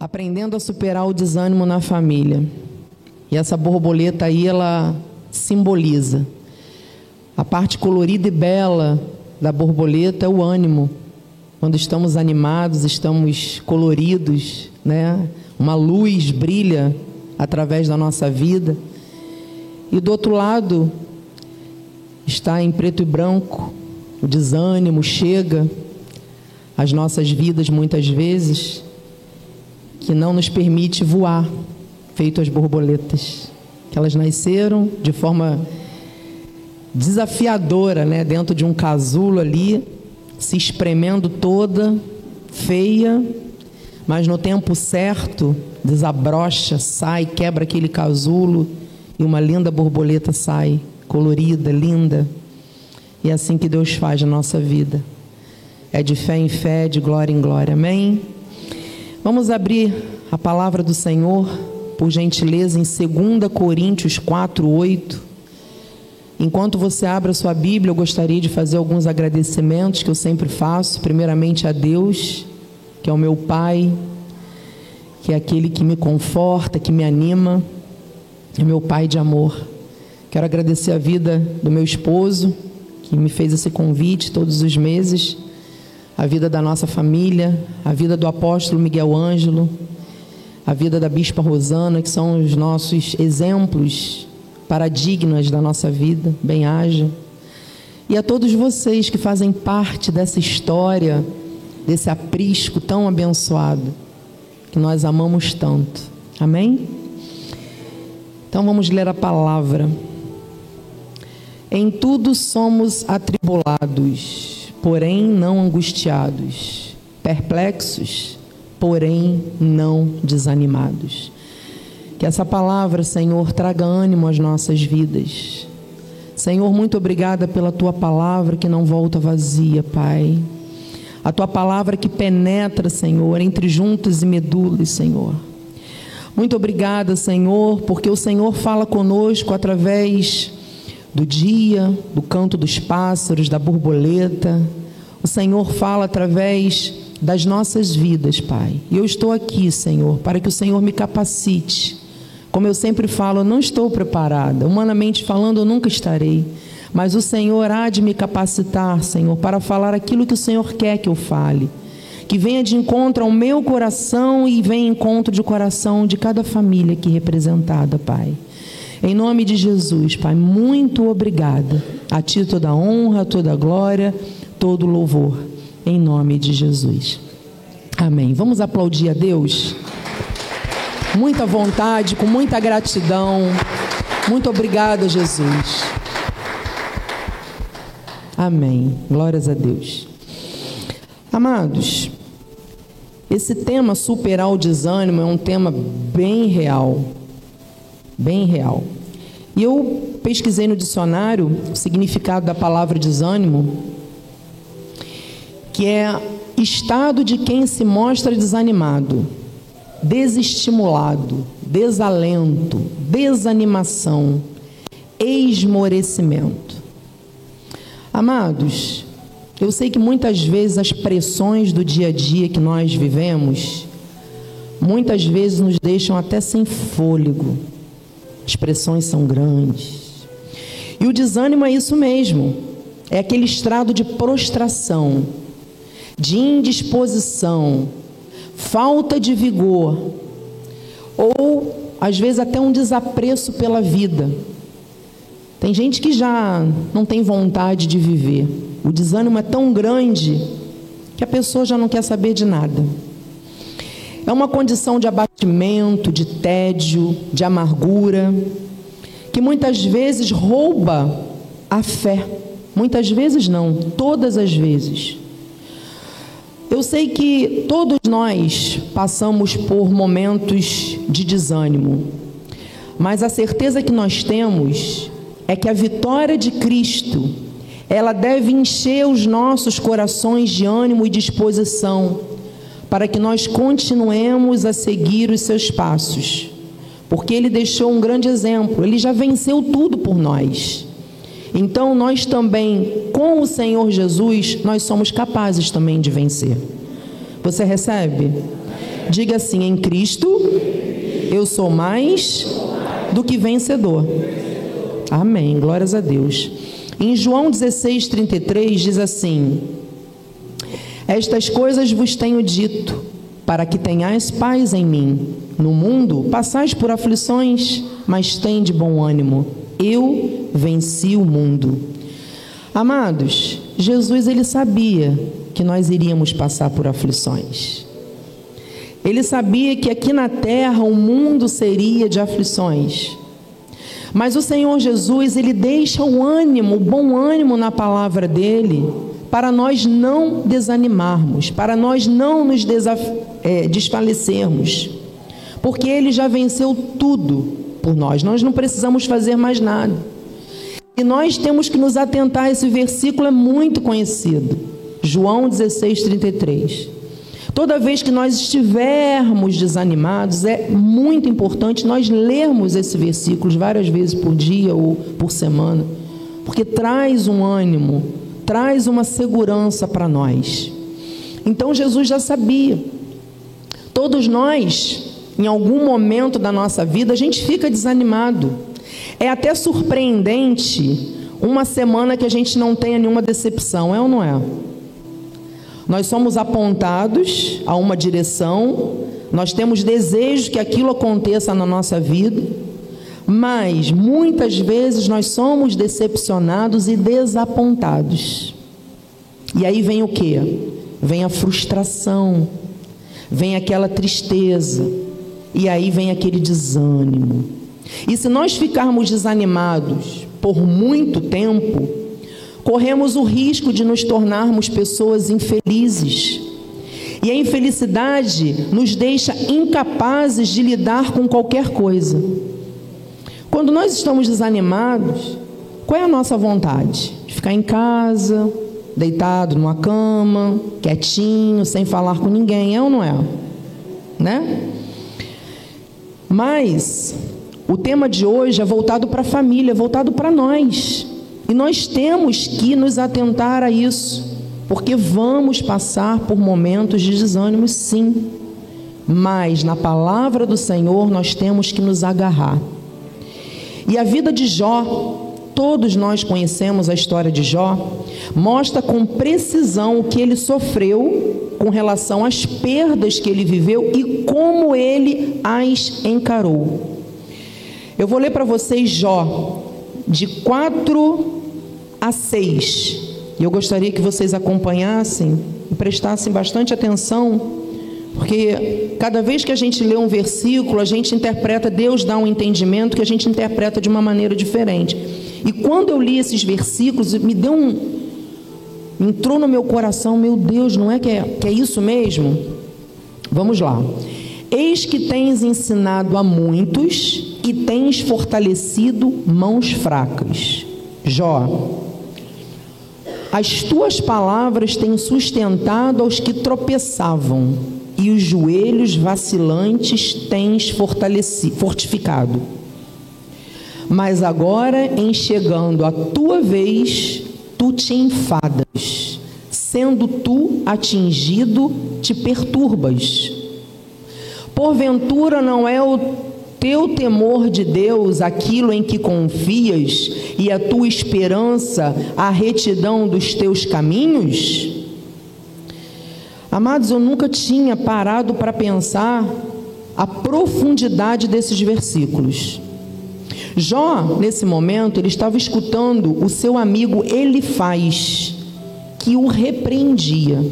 aprendendo a superar o desânimo na família. E essa borboleta aí, ela simboliza. A parte colorida e bela da borboleta é o ânimo. Quando estamos animados, estamos coloridos, né? Uma luz brilha através da nossa vida. E do outro lado está em preto e branco, o desânimo chega às nossas vidas muitas vezes que não nos permite voar, feito as borboletas, que elas nasceram de forma desafiadora, né, dentro de um casulo ali, se espremendo toda, feia, mas no tempo certo desabrocha, sai, quebra aquele casulo e uma linda borboleta sai, colorida, linda. E é assim que Deus faz na nossa vida. É de fé em fé, de glória em glória. Amém? Vamos abrir a palavra do Senhor, por gentileza, em 2 Coríntios 4, 8. Enquanto você abre a sua Bíblia, eu gostaria de fazer alguns agradecimentos que eu sempre faço. Primeiramente a Deus, que é o meu Pai, que é aquele que me conforta, que me anima, é meu Pai de amor. Quero agradecer a vida do meu esposo, que me fez esse convite todos os meses a vida da nossa família, a vida do apóstolo Miguel Ângelo, a vida da bispa Rosana, que são os nossos exemplos paradigmas da nossa vida, bem haja. E a todos vocês que fazem parte dessa história, desse aprisco tão abençoado, que nós amamos tanto. Amém? Então vamos ler a palavra. Em tudo somos atribulados porém não angustiados, perplexos, porém não desanimados. Que essa palavra, Senhor, traga ânimo às nossas vidas. Senhor, muito obrigada pela tua palavra que não volta vazia, Pai. A tua palavra que penetra, Senhor, entre juntas e medulas, Senhor. Muito obrigada, Senhor, porque o Senhor fala conosco através do dia, do canto dos pássaros, da borboleta. O Senhor fala através das nossas vidas, Pai. E eu estou aqui, Senhor, para que o Senhor me capacite. Como eu sempre falo, eu não estou preparada. Humanamente falando, eu nunca estarei. Mas o Senhor há de me capacitar, Senhor, para falar aquilo que o Senhor quer que eu fale. Que venha de encontro ao meu coração e venha em encontro de coração de cada família aqui representada, Pai. Em nome de Jesus, Pai, muito obrigada. A Ti toda a honra, toda a glória, todo o louvor. Em nome de Jesus. Amém. Vamos aplaudir a Deus? Muita vontade, com muita gratidão. Muito obrigada, Jesus. Amém. Glórias a Deus. Amados, esse tema superar o desânimo é um tema bem real bem real. E eu pesquisei no dicionário o significado da palavra desânimo, que é estado de quem se mostra desanimado, desestimulado, desalento, desanimação, esmorecimento. Amados, eu sei que muitas vezes as pressões do dia a dia que nós vivemos, muitas vezes nos deixam até sem fôlego as pressões são grandes. E o desânimo é isso mesmo. É aquele estrado de prostração, de indisposição, falta de vigor, ou às vezes até um desapreço pela vida. Tem gente que já não tem vontade de viver. O desânimo é tão grande que a pessoa já não quer saber de nada. É uma condição de abatimento, de tédio, de amargura, que muitas vezes rouba a fé. Muitas vezes não, todas as vezes. Eu sei que todos nós passamos por momentos de desânimo, mas a certeza que nós temos é que a vitória de Cristo, ela deve encher os nossos corações de ânimo e disposição para que nós continuemos a seguir os seus passos, porque ele deixou um grande exemplo, ele já venceu tudo por nós. Então nós também, com o Senhor Jesus, nós somos capazes também de vencer. Você recebe? Diga assim: em Cristo eu sou mais do que vencedor. Amém. Glórias a Deus. Em João 16, 33 diz assim: Estas coisas vos tenho dito, para que tenhais paz em mim. No mundo passais por aflições, mas tem de bom ânimo. Eu venci o mundo. Amados, Jesus ele sabia que nós iríamos passar por aflições. Ele sabia que aqui na terra o mundo seria de aflições. Mas o Senhor Jesus, ele deixa o ânimo, o bom ânimo na palavra dele, para nós não desanimarmos, para nós não nos é, desfalecermos, porque ele já venceu tudo por nós, nós não precisamos fazer mais nada. E nós temos que nos atentar, esse versículo é muito conhecido, João 16, 33. Toda vez que nós estivermos desanimados, é muito importante nós lermos esse versículo várias vezes por dia ou por semana, porque traz um ânimo, traz uma segurança para nós. Então Jesus já sabia. Todos nós, em algum momento da nossa vida, a gente fica desanimado. É até surpreendente uma semana que a gente não tenha nenhuma decepção, é ou não é? Nós somos apontados a uma direção, nós temos desejos que aquilo aconteça na nossa vida, mas muitas vezes nós somos decepcionados e desapontados. E aí vem o que? Vem a frustração, vem aquela tristeza, e aí vem aquele desânimo. E se nós ficarmos desanimados por muito tempo, corremos o risco de nos tornarmos pessoas infelizes. E a infelicidade nos deixa incapazes de lidar com qualquer coisa. Quando nós estamos desanimados, qual é a nossa vontade? De ficar em casa, deitado numa cama, quietinho, sem falar com ninguém, é ou não é? Né? Mas o tema de hoje é voltado para a família, voltado para nós. E nós temos que nos atentar a isso, porque vamos passar por momentos de desânimo, sim. Mas na palavra do Senhor nós temos que nos agarrar. E a vida de Jó, todos nós conhecemos a história de Jó, mostra com precisão o que ele sofreu com relação às perdas que ele viveu e como ele as encarou. Eu vou ler para vocês Jó, de 4 a 6. E eu gostaria que vocês acompanhassem e prestassem bastante atenção, porque cada vez que a gente lê um versículo, a gente interpreta, Deus dá um entendimento que a gente interpreta de uma maneira diferente. E quando eu li esses versículos, me deu um. entrou no meu coração, meu Deus, não é que é, que é isso mesmo? Vamos lá. Eis que tens ensinado a muitos e tens fortalecido mãos fracas. Jó, as tuas palavras têm sustentado aos que tropeçavam, e os joelhos vacilantes tens fortificado. Mas agora, em chegando a tua vez, tu te enfadas, sendo tu atingido, te perturbas. Porventura não é o teu temor de Deus, aquilo em que confias, e a tua esperança, a retidão dos teus caminhos? Amados, eu nunca tinha parado para pensar a profundidade desses versículos. Jó, nesse momento, ele estava escutando o seu amigo Elifaz, que o repreendia.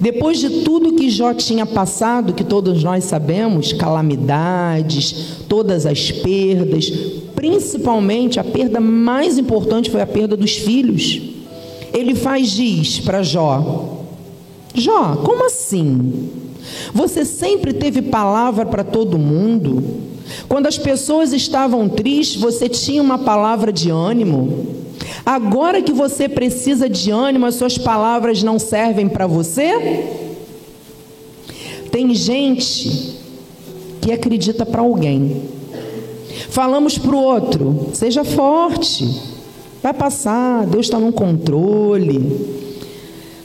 Depois de tudo que Jó tinha passado, que todos nós sabemos, calamidades, todas as perdas, principalmente a perda mais importante foi a perda dos filhos. Ele faz diz para Jó: Jó, como assim? Você sempre teve palavra para todo mundo? Quando as pessoas estavam tristes, você tinha uma palavra de ânimo? Agora que você precisa de ânimo, as suas palavras não servem para você? Tem gente que acredita para alguém. Falamos para o outro: seja forte, vai passar, Deus está no controle.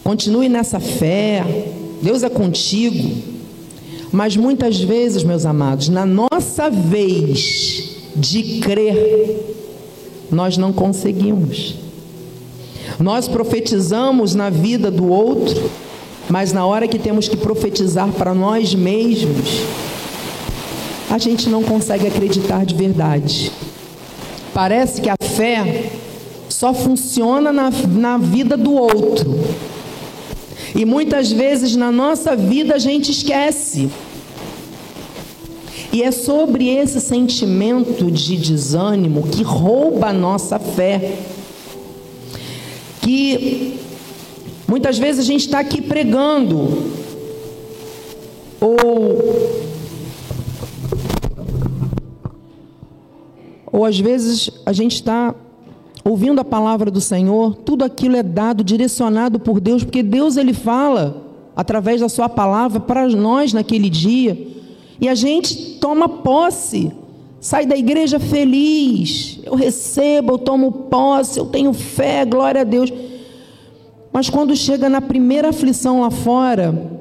Continue nessa fé, Deus é contigo. Mas muitas vezes, meus amados, na nossa vez de crer, nós não conseguimos. Nós profetizamos na vida do outro, mas na hora que temos que profetizar para nós mesmos, a gente não consegue acreditar de verdade. Parece que a fé só funciona na, na vida do outro. E muitas vezes na nossa vida a gente esquece. E é sobre esse sentimento de desânimo que rouba a nossa fé. Que muitas vezes a gente está aqui pregando, ou ou às vezes a gente está ouvindo a palavra do Senhor, tudo aquilo é dado, direcionado por Deus, porque Deus ele fala através da sua palavra para nós naquele dia. E a gente toma posse, sai da igreja feliz. Eu recebo, eu tomo posse, eu tenho fé, glória a Deus. Mas quando chega na primeira aflição lá fora,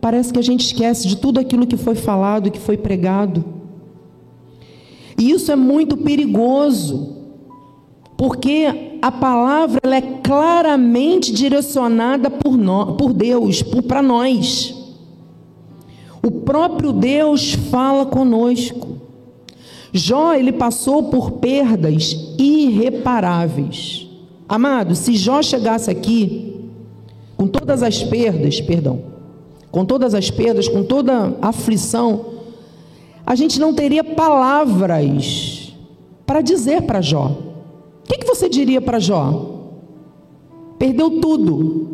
parece que a gente esquece de tudo aquilo que foi falado, que foi pregado. E isso é muito perigoso, porque a palavra é claramente direcionada por, nós, por Deus, para nós. O próprio Deus fala conosco. Jó, ele passou por perdas irreparáveis. Amado, se Jó chegasse aqui com todas as perdas, perdão, com todas as perdas, com toda a aflição, a gente não teria palavras para dizer para Jó. Você diria para Jó? Perdeu tudo.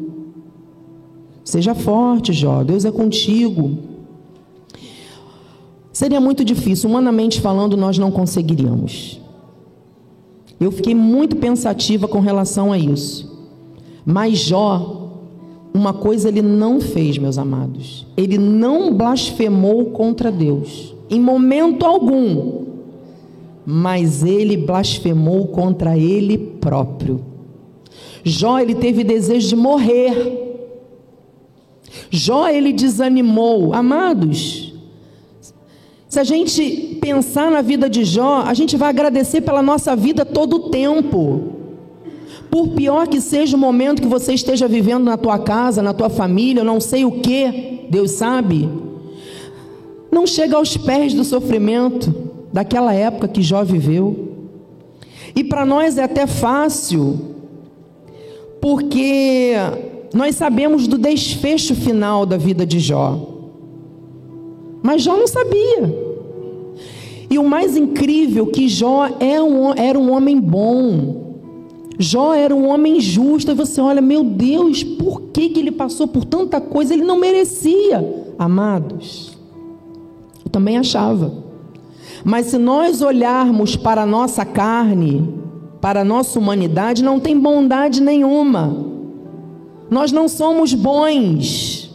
Seja forte, Jó, Deus é contigo. Seria muito difícil, humanamente falando, nós não conseguiríamos. Eu fiquei muito pensativa com relação a isso. Mas Jó, uma coisa ele não fez, meus amados. Ele não blasfemou contra Deus em momento algum, mas ele blasfemou contra ele próprio. Jó ele teve desejo de morrer. Jó ele desanimou, amados. Se a gente pensar na vida de Jó, a gente vai agradecer pela nossa vida todo o tempo. Por pior que seja o momento que você esteja vivendo na tua casa, na tua família, não sei o que, Deus sabe não chega aos pés do sofrimento daquela época que Jó viveu. E para nós é até fácil, porque nós sabemos do desfecho final da vida de Jó. Mas Jó não sabia. E o mais incrível que Jó é era um homem bom. Jó era um homem justo. E você olha, meu Deus, por que, que ele passou por tanta coisa? Ele não merecia. Amados, eu também achava. Mas se nós olharmos para a nossa carne, para a nossa humanidade, não tem bondade nenhuma. Nós não somos bons.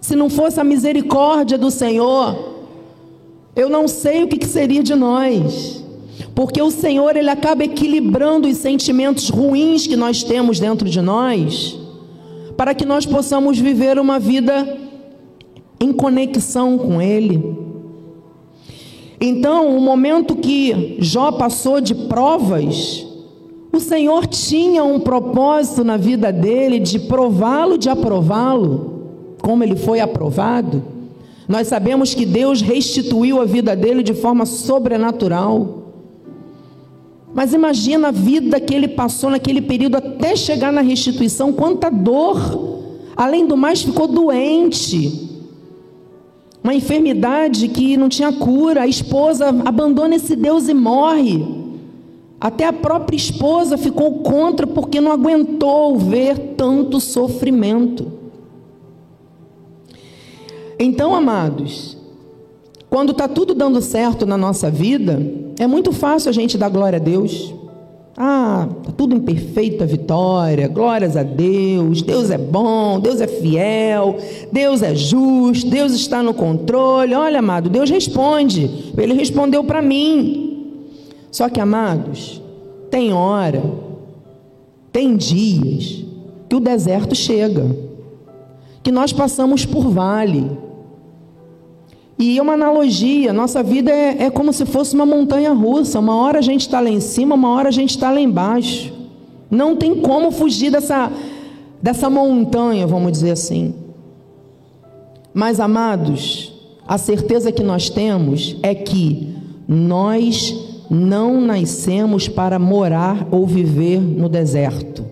Se não fosse a misericórdia do Senhor, eu não sei o que seria de nós. Porque o Senhor, Ele acaba equilibrando os sentimentos ruins que nós temos dentro de nós, para que nós possamos viver uma vida em conexão com Ele. Então, o momento que Jó passou de provas, o Senhor tinha um propósito na vida dele de prová-lo, de aprová-lo, como ele foi aprovado. Nós sabemos que Deus restituiu a vida dele de forma sobrenatural. Mas imagina a vida que ele passou naquele período até chegar na restituição, quanta dor. Além do mais, ficou doente uma enfermidade que não tinha cura, a esposa abandona esse Deus e morre. Até a própria esposa ficou contra porque não aguentou ver tanto sofrimento. Então, amados, quando está tudo dando certo na nossa vida, é muito fácil a gente dar glória a Deus. Ah, está tudo em perfeita vitória, glórias a Deus, Deus é bom, Deus é fiel, Deus é justo, Deus está no controle. Olha, amado, Deus responde, Ele respondeu para mim. Só que, amados, tem hora, tem dias que o deserto chega, que nós passamos por vale, E é uma analogia, nossa vida é, é como se fosse uma montanha russa. Uma hora a gente está lá em cima, uma hora a gente está lá embaixo. Não tem como fugir dessa, dessa montanha, vamos dizer assim. Mas, amados, a certeza que nós temos é que nós não nascemos para morar ou viver no deserto.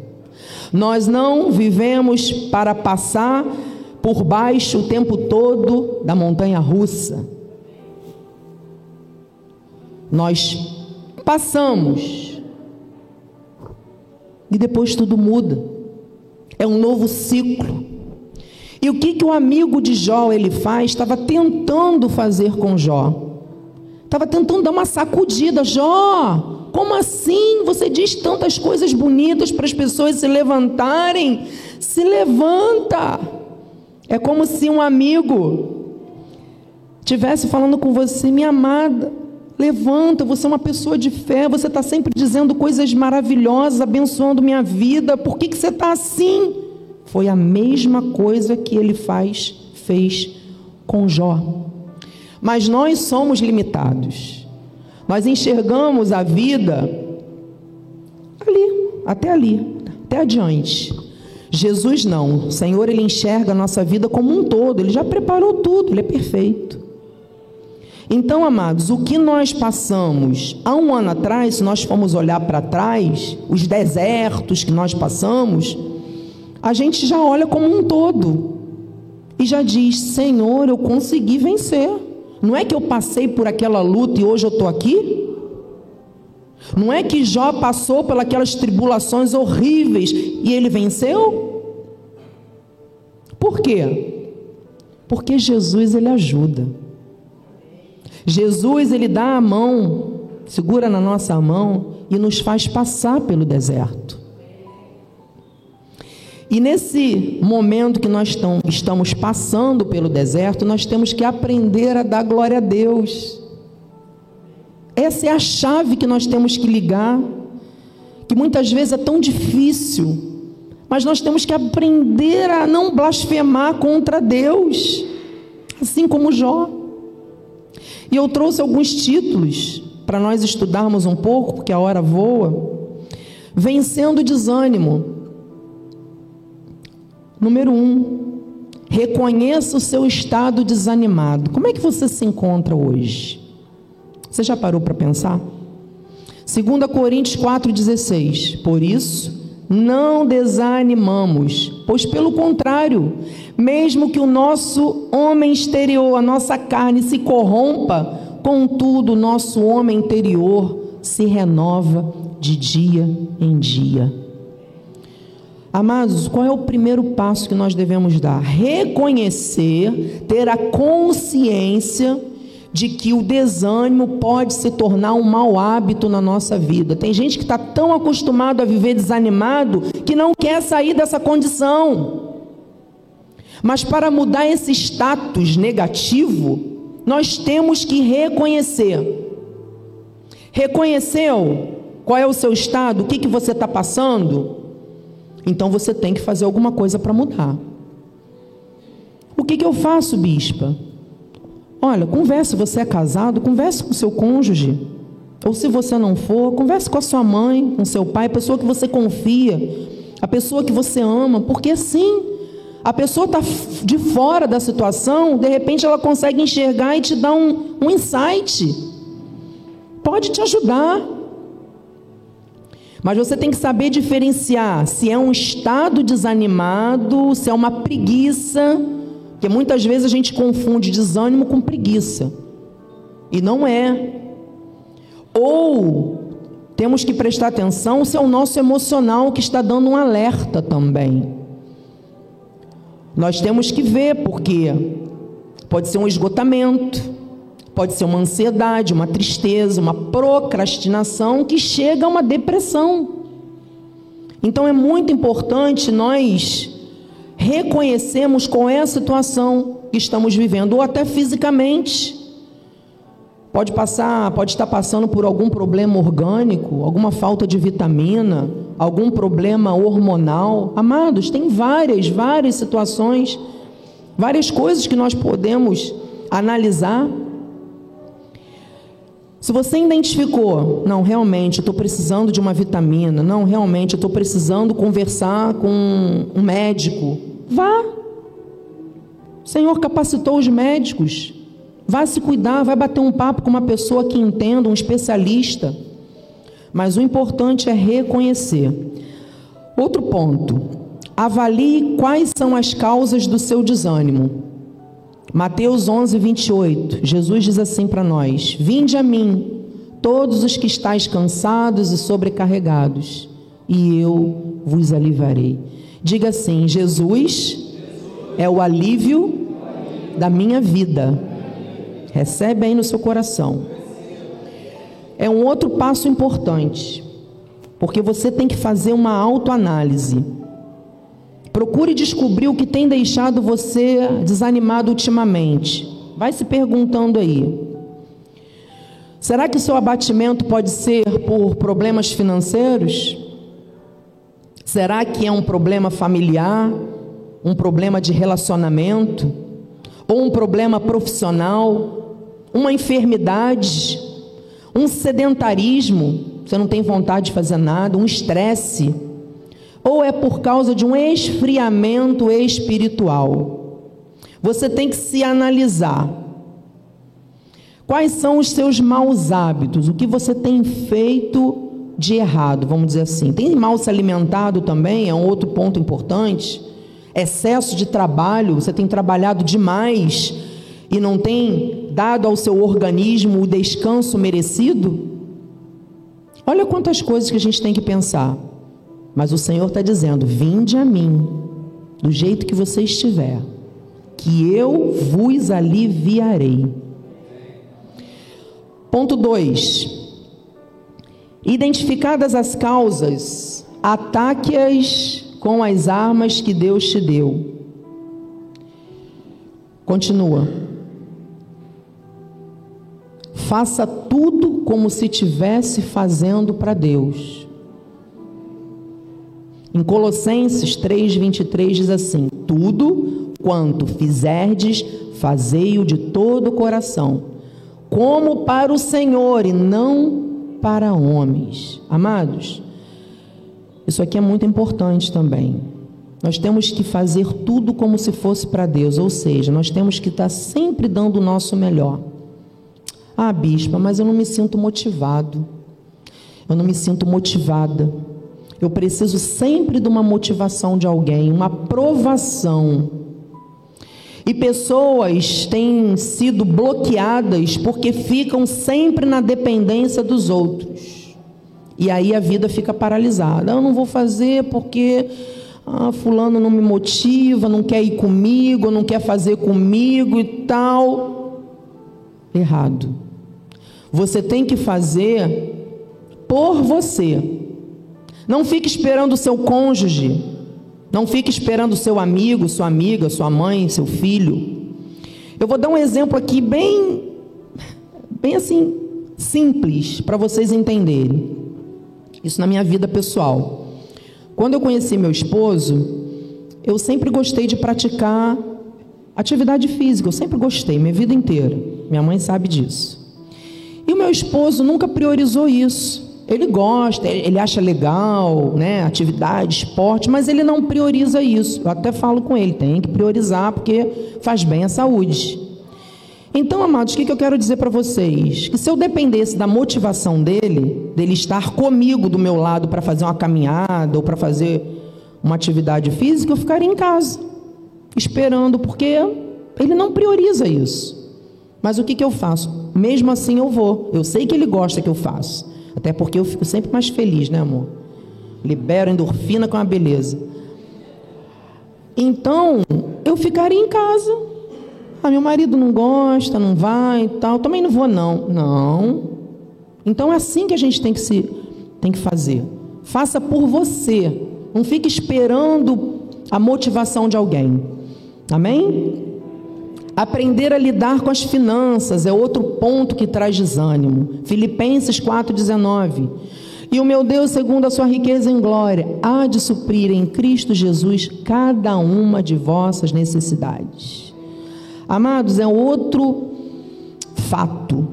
Nós não vivemos para passar por baixo o tempo todo da montanha russa. Nós passamos e depois tudo muda. É um novo ciclo. E o que, que o amigo de Jó ele faz? Estava tentando fazer com Jó. Estava tentando dar uma sacudida. Jó, como assim? Você diz tantas coisas bonitas para as pessoas se levantarem. Se levanta. É como se um amigo tivesse falando com você, minha amada, levanta, você é uma pessoa de fé, você está sempre dizendo coisas maravilhosas, abençoando minha vida, por que, que você está assim? Foi a mesma coisa que ele faz, fez com Jó. Mas nós somos limitados. Nós enxergamos a vida ali, até ali, até adiante. Jesus não. O Senhor ele enxerga a nossa vida como um todo, ele já preparou tudo, ele é perfeito. Então, amados, o que nós passamos há um ano atrás, se nós formos olhar para trás, os desertos que nós passamos, a gente já olha como um todo e já diz: Senhor, eu consegui vencer. Não é que eu passei por aquela luta e hoje eu estou aqui? Não é que Jó passou pelas tribulações horríveis e ele venceu? Por quê? Porque Jesus ele ajuda. Jesus ele dá a mão, segura na nossa mão e nos faz passar pelo deserto. E nesse momento que nós estamos passando pelo deserto, nós temos que aprender a dar glória a Deus. Essa é a chave que nós temos que ligar, que muitas vezes é tão difícil, mas nós temos que aprender a não blasfemar contra Deus, assim como Jó. E eu trouxe alguns títulos para nós estudarmos um pouco, porque a hora voa. Vencendo o desânimo. Número um, reconheça o seu estado desanimado. Como é que você se encontra hoje? Você já parou para pensar? 2 Coríntios 4,16. Por isso, não desanimamos, pois pelo contrário, mesmo que o nosso homem exterior, a nossa carne se corrompa, contudo, o nosso homem interior se renova de dia em dia. Amados, qual é o primeiro passo que nós devemos dar? Reconhecer, ter a consciência de que o desânimo pode se tornar um mau hábito na nossa vida. Tem gente que está tão acostumado a viver desanimado que não quer sair dessa condição. Mas para mudar esse status negativo, nós temos que reconhecer. Reconheceu qual é o seu estado, o que, que você está passando? Então você tem que fazer alguma coisa para mudar. O que, que eu faço, bispa? Olha, converse, você é casado, converse com seu cônjuge. Ou se você não for, converse com a sua mãe, com seu pai, a pessoa que você confia, a pessoa que você ama, porque sim, a pessoa está de fora da situação, de repente ela consegue enxergar e te dar um, um insight. Pode te ajudar. Mas você tem que saber diferenciar se é um estado desanimado, se é uma preguiça porque muitas vezes a gente confunde desânimo com preguiça. E não é. Ou temos que prestar atenção se é o nosso emocional que está dando um alerta também. Nós temos que ver, porque pode ser um esgotamento, pode ser uma ansiedade, uma tristeza, uma procrastinação que chega a uma depressão. Então é muito importante nós reconhecemos qual é a situação que estamos vivendo, ou até fisicamente. Pode passar, pode estar passando por algum problema orgânico, alguma falta de vitamina, algum problema hormonal. Amados, tem várias, várias situações, várias coisas que nós podemos analisar. Se você identificou, não, realmente estou precisando de uma vitamina, não, realmente estou precisando conversar com um médico, vá. O Senhor capacitou os médicos. Vá se cuidar, vai bater um papo com uma pessoa que entenda, um especialista. Mas o importante é reconhecer. Outro ponto. Avalie quais são as causas do seu desânimo. Mateus 11, 28. Jesus diz assim para nós: Vinde a mim, todos os que estáis cansados e sobrecarregados, e eu vos aliviarei. Diga assim: Jesus é o alívio da minha vida. Recebe aí no seu coração. É um outro passo importante, porque você tem que fazer uma autoanálise. Procure descobrir o que tem deixado você desanimado ultimamente. Vai se perguntando aí. Será que seu abatimento pode ser por problemas financeiros? Será que é um problema familiar? Um problema de relacionamento? Ou um problema profissional? uma enfermidade, um sedentarismo, você não tem vontade de fazer nada, um estresse, ou é por causa de um esfriamento espiritual. Você tem que se analisar. Quais são os seus maus hábitos? O que você tem feito de errado, vamos dizer assim? Tem mal se alimentado também, é um outro ponto importante. Excesso de trabalho, você tem trabalhado demais e não tem dado ao seu organismo o descanso merecido? Olha quantas coisas que a gente tem que pensar. Mas o Senhor está dizendo: Vinde a mim, do jeito que você estiver, que eu vos aliviarei. Ponto 2. Identificadas as causas, ataque-as com as armas que Deus te deu. Continua. Faça tudo como se estivesse fazendo para Deus. Em Colossenses 3:23 diz assim: Tudo quanto fizerdes, fazei-o de todo o coração, como para o Senhor e não para homens. Amados, isso aqui é muito importante também. Nós temos que fazer tudo como se fosse para Deus, ou seja, nós temos que estar sempre dando o nosso melhor. Ah, bispa, mas eu não me sinto motivado. Eu não me sinto motivada. Eu preciso sempre de uma motivação de alguém, uma aprovação. E pessoas têm sido bloqueadas porque ficam sempre na dependência dos outros. E aí a vida fica paralisada. Eu não vou fazer porque ah, fulano não me motiva, não quer ir comigo, não quer fazer comigo e tal. Errado. Você tem que fazer por você. Não fique esperando o seu cônjuge. Não fique esperando seu amigo, sua amiga, sua mãe, seu filho. Eu vou dar um exemplo aqui bem, bem assim, simples, para vocês entenderem. Isso na minha vida pessoal. Quando eu conheci meu esposo, eu sempre gostei de praticar atividade física. Eu sempre gostei, minha vida inteira. Minha mãe sabe disso. E o meu esposo nunca priorizou isso. Ele gosta, ele acha legal, né, atividade, esporte, mas ele não prioriza isso. Eu até falo com ele, tem que priorizar porque faz bem à saúde. Então, amados, o que eu quero dizer para vocês? Que se eu dependesse da motivação dele, dele estar comigo do meu lado para fazer uma caminhada ou para fazer uma atividade física, eu ficaria em casa, esperando, porque ele não prioriza isso. Mas o que, que eu faço? Mesmo assim eu vou. Eu sei que ele gosta que eu faço. Até porque eu fico sempre mais feliz, né, amor? Libero endorfina com a beleza. Então, eu ficaria em casa. Ah, meu marido não gosta, não vai e tal. Também não vou, não. Não. Então é assim que a gente tem que se tem que fazer. Faça por você. Não fique esperando a motivação de alguém. Amém? Aprender a lidar com as finanças é outro ponto que traz desânimo. Filipenses 4,19. E o meu Deus, segundo a sua riqueza em glória, há de suprir em Cristo Jesus cada uma de vossas necessidades. Amados, é outro fato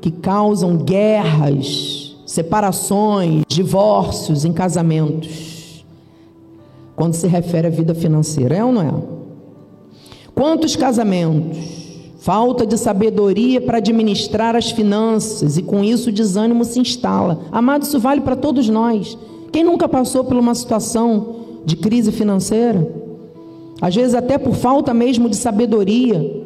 que causam guerras, separações, divórcios em casamentos, quando se refere à vida financeira, é ou não é? Quantos casamentos? Falta de sabedoria para administrar as finanças e com isso o desânimo se instala. Amado, isso vale para todos nós. Quem nunca passou por uma situação de crise financeira? Às vezes até por falta mesmo de sabedoria.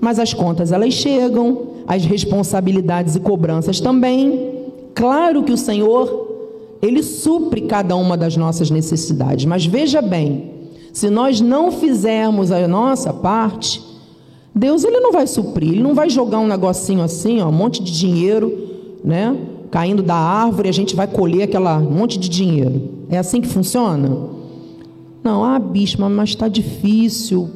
Mas as contas elas chegam, as responsabilidades e cobranças também. Claro que o Senhor, ele supre cada uma das nossas necessidades, mas veja bem, se nós não fizermos a nossa parte, Deus ele não vai suprir, ele não vai jogar um negocinho assim, ó, um monte de dinheiro, né, caindo da árvore, a gente vai colher aquela monte de dinheiro. É assim que funciona? Não, ah, bispo, mas está difícil.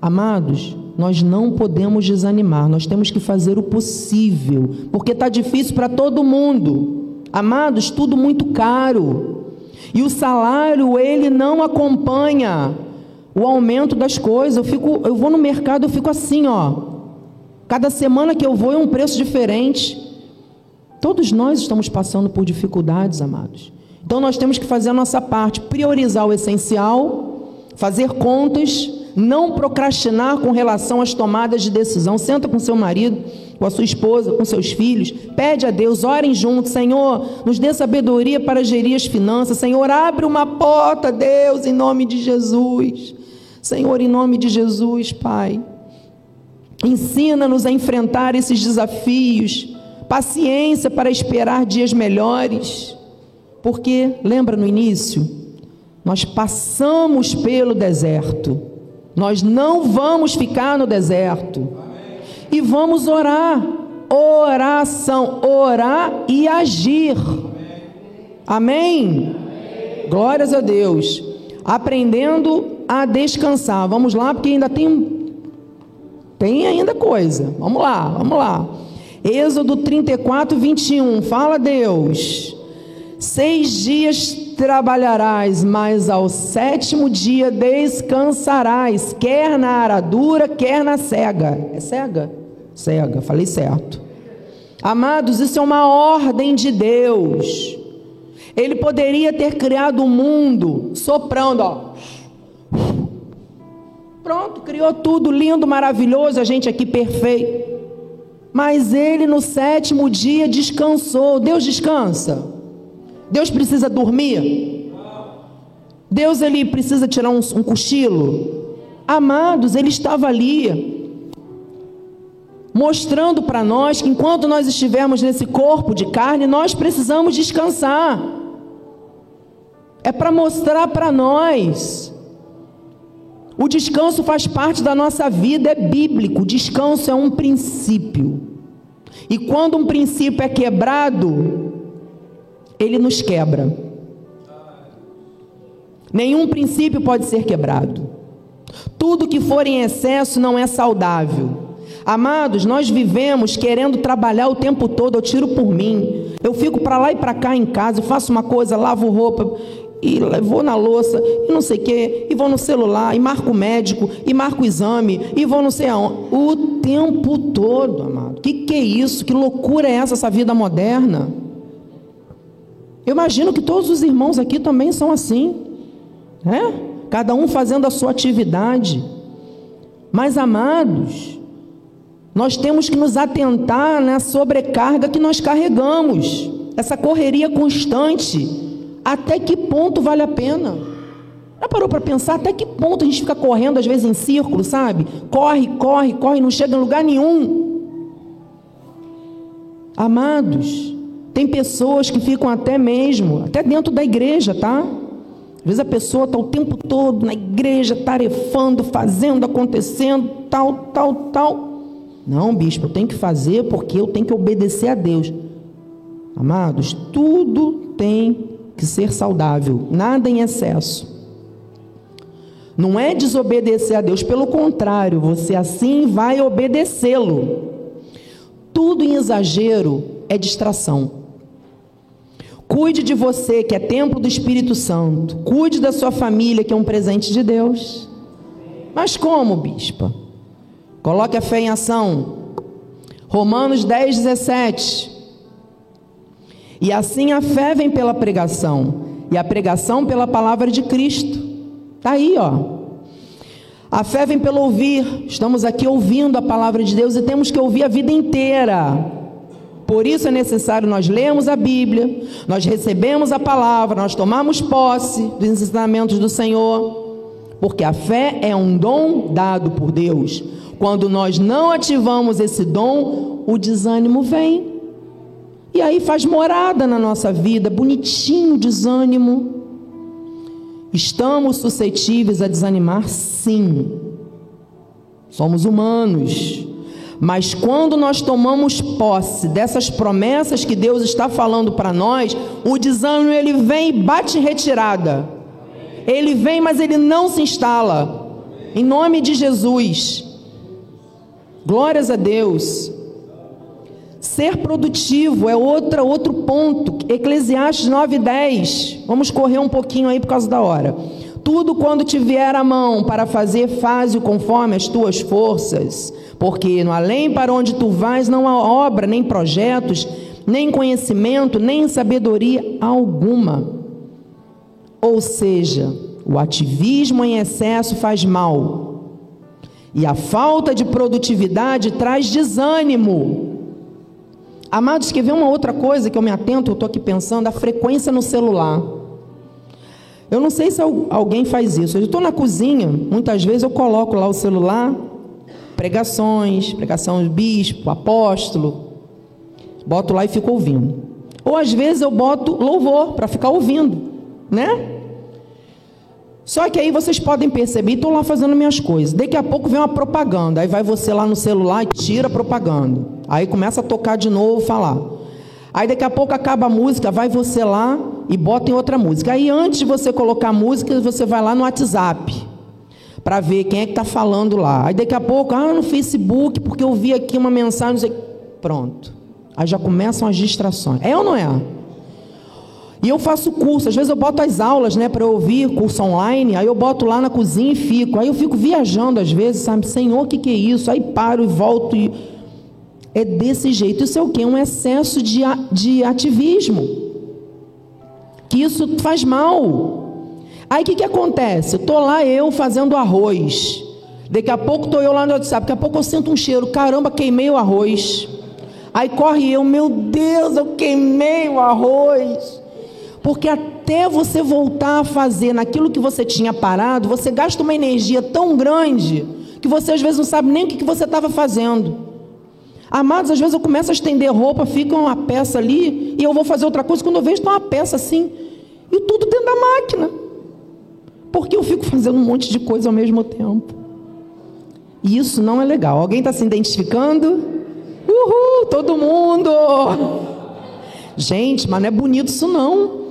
Amados, nós não podemos desanimar, nós temos que fazer o possível, porque está difícil para todo mundo. Amados, tudo muito caro. E o salário, ele não acompanha o aumento das coisas. Eu, fico, eu vou no mercado, eu fico assim, ó. Cada semana que eu vou é um preço diferente. Todos nós estamos passando por dificuldades, amados. Então nós temos que fazer a nossa parte, priorizar o essencial, fazer contas não procrastinar com relação às tomadas de decisão. Senta com seu marido, com a sua esposa, com seus filhos, pede a Deus, orem juntos, Senhor, nos dê sabedoria para gerir as finanças. Senhor, abre uma porta, Deus, em nome de Jesus. Senhor, em nome de Jesus, Pai. Ensina-nos a enfrentar esses desafios, paciência para esperar dias melhores. Porque, lembra no início, nós passamos pelo deserto nós não vamos ficar no deserto. E vamos orar. Oração, orar e agir. Amém? Glórias a Deus. Aprendendo a descansar. Vamos lá, porque ainda tem tem ainda coisa. Vamos lá, vamos lá. Êxodo 34, 21. Fala Deus. Seis dias trabalharás, mas ao sétimo dia descansarás, quer na aradura, quer na cega. É cega? Cega, falei certo. Amados, isso é uma ordem de Deus. Ele poderia ter criado o mundo soprando, ó. Pronto, criou tudo lindo, maravilhoso, a gente aqui perfeito. Mas ele no sétimo dia descansou. Deus descansa. Deus precisa dormir? Deus ele precisa tirar um, um cochilo? Amados, ele estava ali mostrando para nós que enquanto nós estivermos nesse corpo de carne, nós precisamos descansar. É para mostrar para nós. O descanso faz parte da nossa vida, é bíblico. O descanso é um princípio. E quando um princípio é quebrado, ele nos quebra. Nenhum princípio pode ser quebrado. Tudo que for em excesso não é saudável. Amados, nós vivemos querendo trabalhar o tempo todo, eu tiro por mim. Eu fico para lá e para cá em casa, eu faço uma coisa, lavo roupa, e vou na louça, e não sei o quê, e vou no celular, e marco o médico, e marco o exame, e vou não sei aonde. O tempo todo, amado. Que que é isso? Que loucura é essa, essa vida moderna? Eu imagino que todos os irmãos aqui também são assim, né? Cada um fazendo a sua atividade. Mas amados, nós temos que nos atentar na sobrecarga que nós carregamos, essa correria constante. Até que ponto vale a pena? Já parou para pensar até que ponto a gente fica correndo às vezes em círculo, sabe? Corre, corre, corre, não chega em lugar nenhum. Amados, tem pessoas que ficam até mesmo, até dentro da igreja, tá? Às vezes a pessoa está o tempo todo na igreja, tarefando, fazendo, acontecendo, tal, tal, tal. Não, bispo, eu tenho que fazer porque eu tenho que obedecer a Deus. Amados, tudo tem que ser saudável, nada em excesso. Não é desobedecer a Deus, pelo contrário, você assim vai obedecê-lo. Tudo em exagero é distração. Cuide de você, que é templo do Espírito Santo. Cuide da sua família, que é um presente de Deus. Mas como, bispa? Coloque a fé em ação. Romanos 10, 17. E assim a fé vem pela pregação, e a pregação pela palavra de Cristo. Está aí, ó. A fé vem pelo ouvir. Estamos aqui ouvindo a palavra de Deus e temos que ouvir a vida inteira. Por isso é necessário nós lermos a Bíblia, nós recebemos a palavra, nós tomamos posse dos ensinamentos do Senhor, porque a fé é um dom dado por Deus. Quando nós não ativamos esse dom, o desânimo vem. E aí faz morada na nossa vida, bonitinho desânimo. Estamos suscetíveis a desanimar, sim. Somos humanos. Mas quando nós tomamos posse dessas promessas que Deus está falando para nós, o desânimo ele vem e bate retirada. Ele vem, mas ele não se instala. Em nome de Jesus. Glórias a Deus. Ser produtivo é outra, outro ponto. Eclesiastes 9:10. Vamos correr um pouquinho aí por causa da hora. Tudo quando te vier a mão para fazer, faze-o conforme as tuas forças, porque no além para onde tu vais não há obra, nem projetos, nem conhecimento, nem sabedoria alguma. Ou seja, o ativismo em excesso faz mal. E a falta de produtividade traz desânimo. Amados, quer ver uma outra coisa que eu me atento, eu estou aqui pensando, a frequência no celular. Eu não sei se alguém faz isso. Eu estou na cozinha, muitas vezes eu coloco lá o celular, pregações, pregação de bispo, apóstolo, boto lá e fico ouvindo. Ou às vezes eu boto louvor para ficar ouvindo, né? Só que aí vocês podem perceber, estou lá fazendo minhas coisas. Daqui a pouco vem uma propaganda. Aí vai você lá no celular e tira a propaganda. Aí começa a tocar de novo, falar. Aí daqui a pouco acaba a música, vai você lá e bota em outra música. Aí antes de você colocar a música, você vai lá no WhatsApp para ver quem é que está falando lá. Aí daqui a pouco, ah, no Facebook, porque eu vi aqui uma mensagem. Pronto. Aí já começam as distrações. É ou não é? E eu faço curso, às vezes eu boto as aulas, né, para ouvir, curso online, aí eu boto lá na cozinha e fico. Aí eu fico viajando às vezes, sabe, Senhor, o que, que é isso? Aí paro e volto e é desse jeito. Isso é o que? Um excesso de, de ativismo. Que isso faz mal. Aí o que, que acontece? Estou lá eu fazendo arroz. Daqui a pouco estou eu lá no WhatsApp. Daqui a pouco eu sinto um cheiro. Caramba, queimei o arroz. Aí corre eu, meu Deus, eu queimei o arroz. Porque até você voltar a fazer naquilo que você tinha parado, você gasta uma energia tão grande que você às vezes não sabe nem o que você estava fazendo. Amados, às vezes eu começo a estender roupa, fica uma peça ali, e eu vou fazer outra coisa, quando eu vejo está uma peça assim, e tudo dentro da máquina. Porque eu fico fazendo um monte de coisa ao mesmo tempo. E isso não é legal. Alguém está se identificando? Uhul, todo mundo! Gente, mas não é bonito isso não.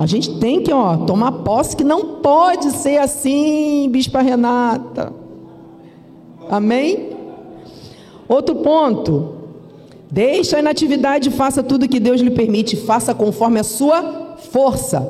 A gente tem que ó, tomar posse que não pode ser assim, Bispa Renata. Amém? Outro ponto. Deixa a inatividade faça tudo que Deus lhe permite. Faça conforme a sua força.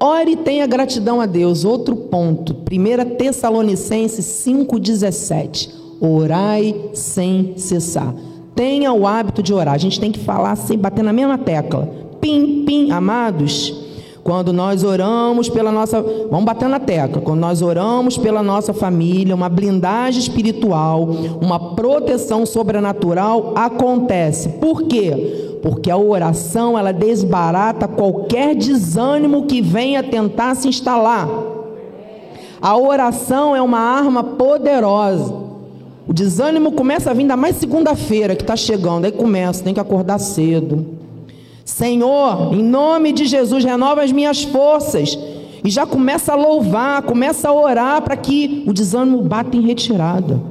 Ore e tenha gratidão a Deus. Outro ponto. 1 Tessalonicenses 5,17. Orai sem cessar. Tenha o hábito de orar. A gente tem que falar sem bater na mesma tecla. Pim, pim, amados. Quando nós oramos pela nossa, vamos bater na tecla, quando nós oramos pela nossa família, uma blindagem espiritual, uma proteção sobrenatural acontece. Por quê? Porque a oração ela desbarata qualquer desânimo que venha tentar se instalar. A oração é uma arma poderosa. O desânimo começa a vir, ainda mais segunda-feira que está chegando, aí começa, tem que acordar cedo Senhor, em nome de Jesus, renova as minhas forças. E já começa a louvar, começa a orar para que o desânimo bata em retirada.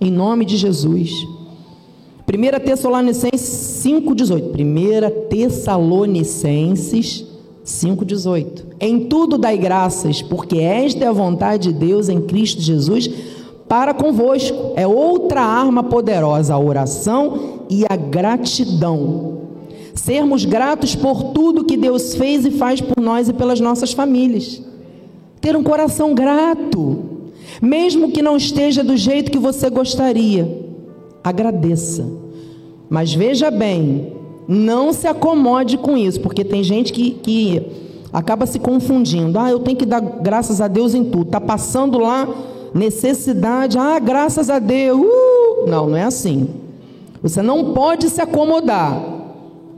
Em nome de Jesus. 1 Tessalonicenses 5,18. 1 Tessalonicenses 5,18. Em tudo dai graças, porque esta é a vontade de Deus em Cristo Jesus para convosco. É outra arma poderosa, a oração e a gratidão. Sermos gratos por tudo que Deus fez e faz por nós e pelas nossas famílias. Ter um coração grato. Mesmo que não esteja do jeito que você gostaria, agradeça. Mas veja bem, não se acomode com isso, porque tem gente que, que acaba se confundindo. Ah, eu tenho que dar graças a Deus em tudo. Está passando lá necessidade. Ah, graças a Deus. Uh! Não, não é assim. Você não pode se acomodar.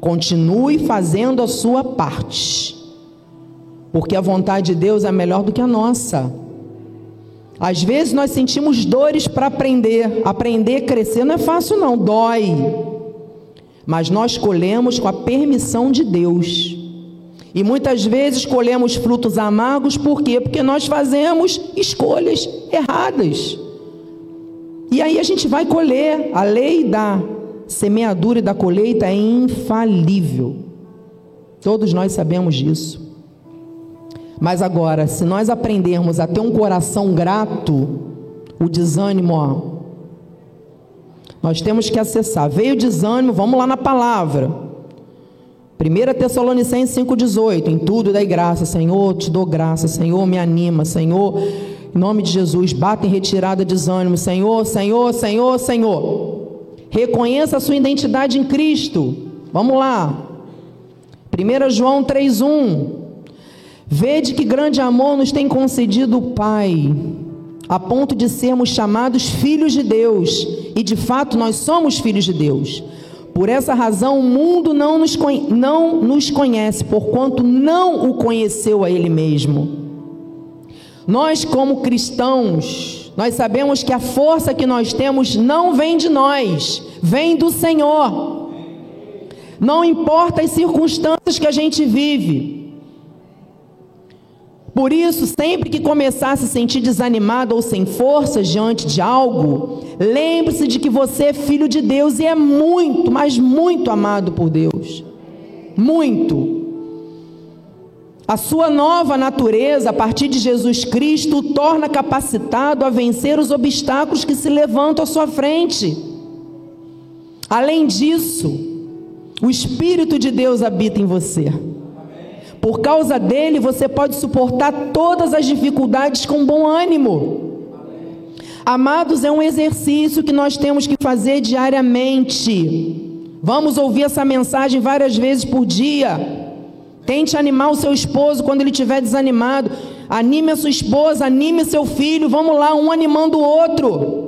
Continue fazendo a sua parte. Porque a vontade de Deus é melhor do que a nossa. Às vezes nós sentimos dores para aprender. Aprender, crescer não é fácil, não, dói. Mas nós colhemos com a permissão de Deus. E muitas vezes colhemos frutos amargos, por quê? Porque nós fazemos escolhas erradas. E aí a gente vai colher. A lei da semeadura e da colheita é infalível. Todos nós sabemos disso. Mas agora, se nós aprendermos a ter um coração grato, o desânimo, ó, nós temos que acessar. Veio desânimo, vamos lá na palavra. 1 Tessalonicenses 5,18: Em tudo dai graça, Senhor, te dou graça, Senhor, me anima, Senhor, em nome de Jesus, bata em retirada desânimo, Senhor, Senhor, Senhor, Senhor. Reconheça a sua identidade em Cristo. Vamos lá. 1 João 3,1: Vede que grande amor nos tem concedido o Pai, a ponto de sermos chamados filhos de Deus, e de fato nós somos filhos de Deus. Por essa razão, o mundo não nos, não nos conhece, porquanto não o conheceu a Ele mesmo. Nós, como cristãos, nós sabemos que a força que nós temos não vem de nós, vem do Senhor. Não importa as circunstâncias que a gente vive, por isso, sempre que começar a se sentir desanimado ou sem forças diante de algo, lembre-se de que você é filho de Deus e é muito, mas muito amado por Deus. Muito. A sua nova natureza, a partir de Jesus Cristo, o torna capacitado a vencer os obstáculos que se levantam à sua frente. Além disso, o Espírito de Deus habita em você. Por causa dele, você pode suportar todas as dificuldades com bom ânimo. Amados, é um exercício que nós temos que fazer diariamente. Vamos ouvir essa mensagem várias vezes por dia. Tente animar o seu esposo quando ele estiver desanimado. Anime a sua esposa, anime seu filho. Vamos lá, um animando o outro.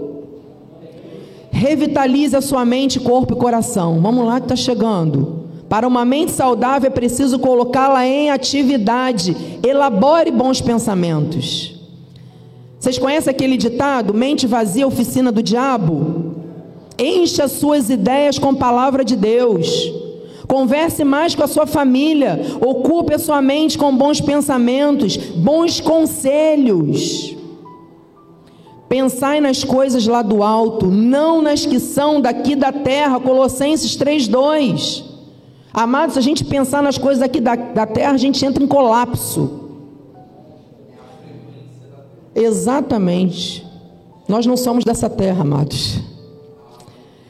Revitalize a sua mente, corpo e coração. Vamos lá que está chegando. Para uma mente saudável é preciso colocá-la em atividade. Elabore bons pensamentos. Vocês conhecem aquele ditado? Mente vazia, oficina do diabo? Encha suas ideias com palavra de Deus. Converse mais com a sua família. Ocupe a sua mente com bons pensamentos, bons conselhos. Pensai nas coisas lá do alto, não nas que são daqui da terra. Colossenses 3:2. Amados, se a gente pensar nas coisas aqui da, da terra, a gente entra em colapso. Exatamente. Nós não somos dessa terra, amados.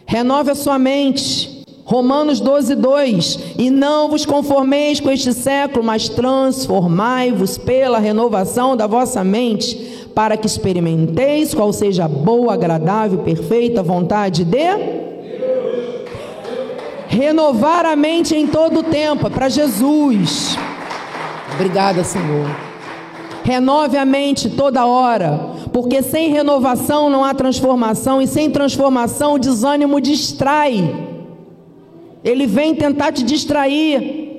Renove a sua mente. Romanos 12, 2: E não vos conformeis com este século, mas transformai-vos pela renovação da vossa mente, para que experimenteis qual seja a boa, agradável, perfeita vontade de Renovar a mente em todo o tempo, é para Jesus. Obrigada, Senhor. Renove a mente toda hora, porque sem renovação não há transformação, e sem transformação o desânimo distrai. Ele vem tentar te distrair.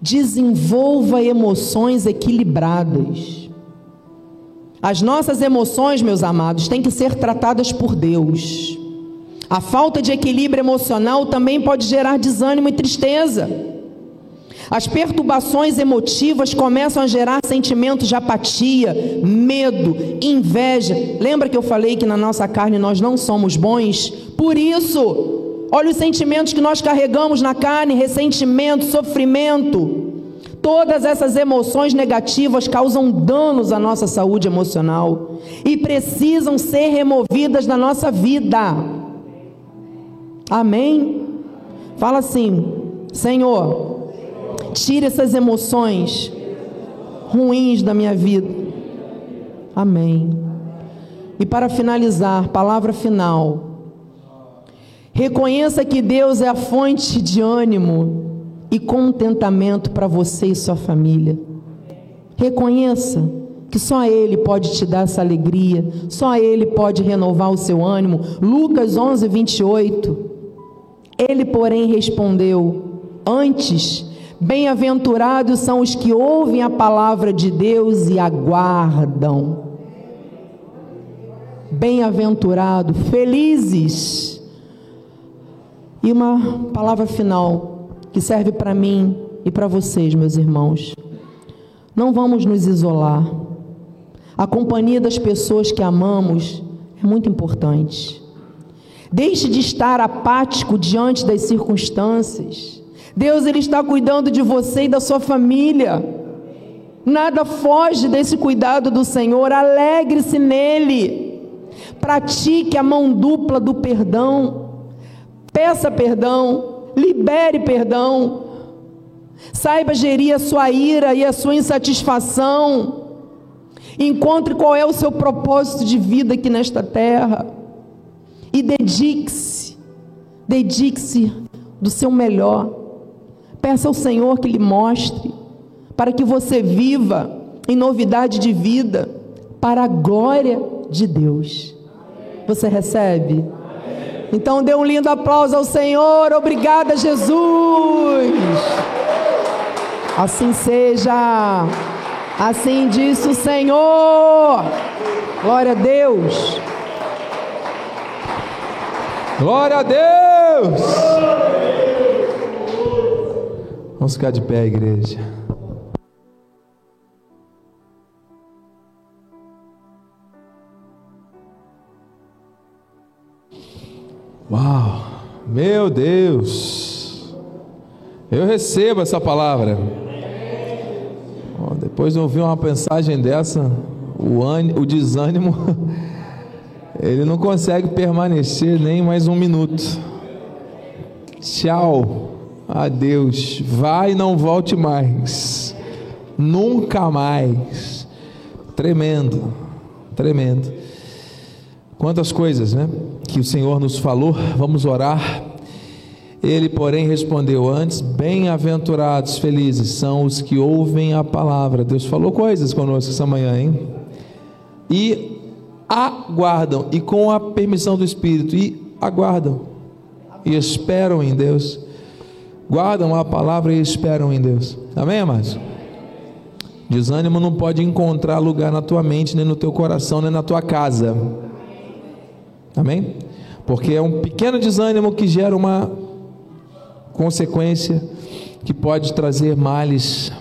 Desenvolva emoções equilibradas. As nossas emoções, meus amados, têm que ser tratadas por Deus. A falta de equilíbrio emocional também pode gerar desânimo e tristeza. As perturbações emotivas começam a gerar sentimentos de apatia, medo, inveja. Lembra que eu falei que na nossa carne nós não somos bons? Por isso, olha os sentimentos que nós carregamos na carne: ressentimento, sofrimento. Todas essas emoções negativas causam danos à nossa saúde emocional e precisam ser removidas da nossa vida. Amém? Fala assim: Senhor, tira essas emoções ruins da minha vida. Amém. E para finalizar, palavra final. Reconheça que Deus é a fonte de ânimo e contentamento para você e sua família. Reconheça que só Ele pode te dar essa alegria, só Ele pode renovar o seu ânimo. Lucas 11, 28. Ele, porém, respondeu: Antes, bem-aventurados são os que ouvem a palavra de Deus e aguardam. Bem-aventurado, felizes. E uma palavra final que serve para mim e para vocês, meus irmãos. Não vamos nos isolar. A companhia das pessoas que amamos é muito importante. Deixe de estar apático diante das circunstâncias. Deus ele está cuidando de você e da sua família. Nada foge desse cuidado do Senhor. Alegre-se nele. Pratique a mão dupla do perdão. Peça perdão, libere perdão. Saiba gerir a sua ira e a sua insatisfação. Encontre qual é o seu propósito de vida aqui nesta terra. E dedique-se, dedique-se do seu melhor. Peça ao Senhor que lhe mostre, para que você viva em novidade de vida, para a glória de Deus. Você recebe? Então dê um lindo aplauso ao Senhor. Obrigada, Jesus. Assim seja. Assim disse o Senhor. Glória a Deus. Glória a Deus. Vamos ficar de pé, igreja. Uau, meu Deus, eu recebo essa palavra. Depois de ouvir uma mensagem dessa, o, o desânimo, ele não consegue permanecer nem mais um minuto. Tchau, adeus, vai e não volte mais, nunca mais. Tremendo, tremendo. Quantas coisas, né? Que o Senhor nos falou, vamos orar. Ele, porém, respondeu antes: Bem-aventurados, felizes são os que ouvem a palavra. Deus falou coisas conosco essa manhã, hein? E aguardam, e com a permissão do Espírito, e aguardam, e esperam em Deus. Guardam a palavra e esperam em Deus. Amém, amados? Desânimo não pode encontrar lugar na tua mente, nem no teu coração, nem na tua casa. Amém? Porque é um pequeno desânimo que gera uma consequência que pode trazer males.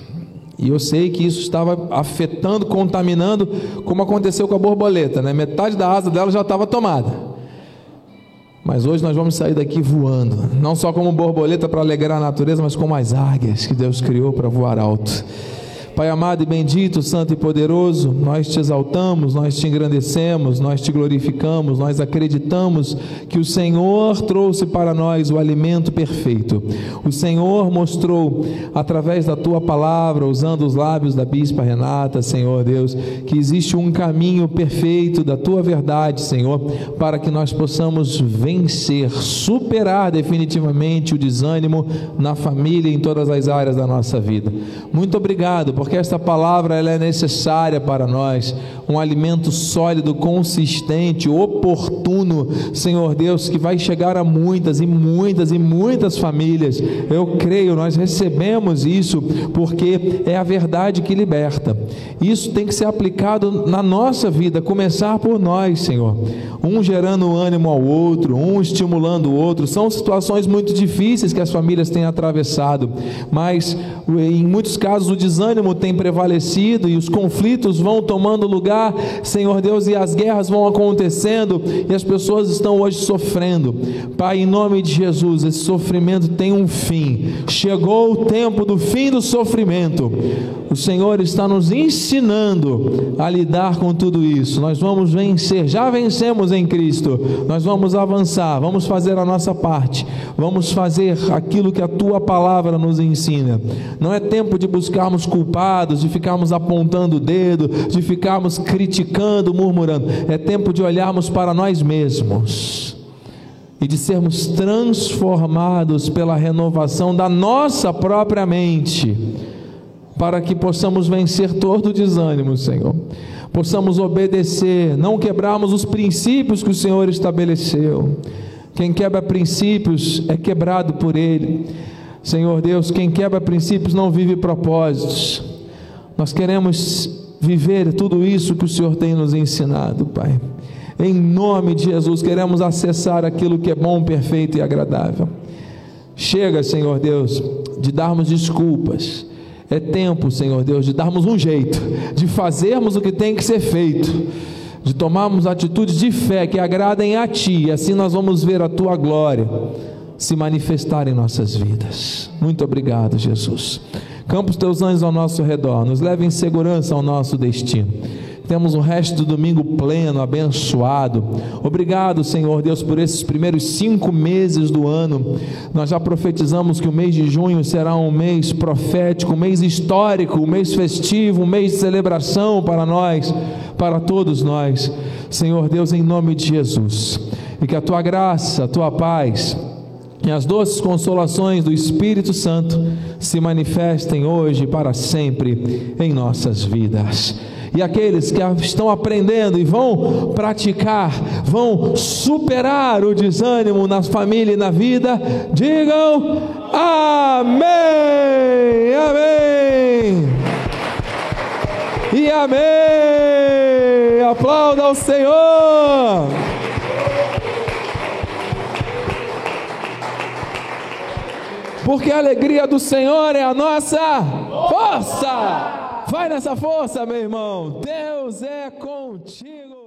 E eu sei que isso estava afetando, contaminando, como aconteceu com a borboleta, né? Metade da asa dela já estava tomada. Mas hoje nós vamos sair daqui voando, não só como borboleta para alegrar a natureza, mas como as águias que Deus criou para voar alto. Pai amado e bendito, santo e poderoso, nós te exaltamos, nós te engrandecemos, nós te glorificamos, nós acreditamos que o Senhor trouxe para nós o alimento perfeito. O Senhor mostrou através da tua palavra, usando os lábios da bispa Renata, Senhor Deus, que existe um caminho perfeito da tua verdade, Senhor, para que nós possamos vencer, superar definitivamente o desânimo na família e em todas as áreas da nossa vida. Muito obrigado porque esta palavra ela é necessária para nós, um alimento sólido, consistente, oportuno, Senhor Deus, que vai chegar a muitas e muitas e muitas famílias. Eu creio, nós recebemos isso porque é a verdade que liberta. Isso tem que ser aplicado na nossa vida, começar por nós, Senhor. Um gerando ânimo ao outro, um estimulando o outro. São situações muito difíceis que as famílias têm atravessado, mas em muitos casos o desânimo tem prevalecido e os conflitos vão tomando lugar, Senhor Deus, e as guerras vão acontecendo e as pessoas estão hoje sofrendo. Pai, em nome de Jesus, esse sofrimento tem um fim. Chegou o tempo do fim do sofrimento. O Senhor está nos ensinando a lidar com tudo isso. Nós vamos vencer, já vencemos em Cristo. Nós vamos avançar, vamos fazer a nossa parte. Vamos fazer aquilo que a tua palavra nos ensina. Não é tempo de buscarmos culpados, de ficarmos apontando o dedo, de ficarmos criticando, murmurando. É tempo de olharmos para nós mesmos e de sermos transformados pela renovação da nossa própria mente, para que possamos vencer todo o desânimo, Senhor. Possamos obedecer, não quebrarmos os princípios que o Senhor estabeleceu. Quem quebra princípios é quebrado por Ele. Senhor Deus, quem quebra princípios não vive propósitos. Nós queremos viver tudo isso que o Senhor tem nos ensinado, Pai. Em nome de Jesus, queremos acessar aquilo que é bom, perfeito e agradável. Chega, Senhor Deus, de darmos desculpas. É tempo, Senhor Deus, de darmos um jeito, de fazermos o que tem que ser feito, de tomarmos atitudes de fé que agradem a Ti, e assim nós vamos ver a Tua glória se manifestar em nossas vidas. Muito obrigado, Jesus. Campa os Teus anjos ao nosso redor, nos leve em segurança ao nosso destino temos um resto do domingo pleno, abençoado. Obrigado, Senhor Deus, por esses primeiros cinco meses do ano. Nós já profetizamos que o mês de junho será um mês profético, um mês histórico, um mês festivo, um mês de celebração para nós, para todos nós. Senhor Deus, em nome de Jesus, e que a tua graça, a tua paz, e as doces consolações do Espírito Santo se manifestem hoje para sempre em nossas vidas e aqueles que estão aprendendo e vão praticar, vão superar o desânimo na família e na vida, digam amém, amém e amém. Aplauda ao Senhor. Porque a alegria do Senhor é a nossa força. Vai nessa força, meu irmão. Deus é contigo.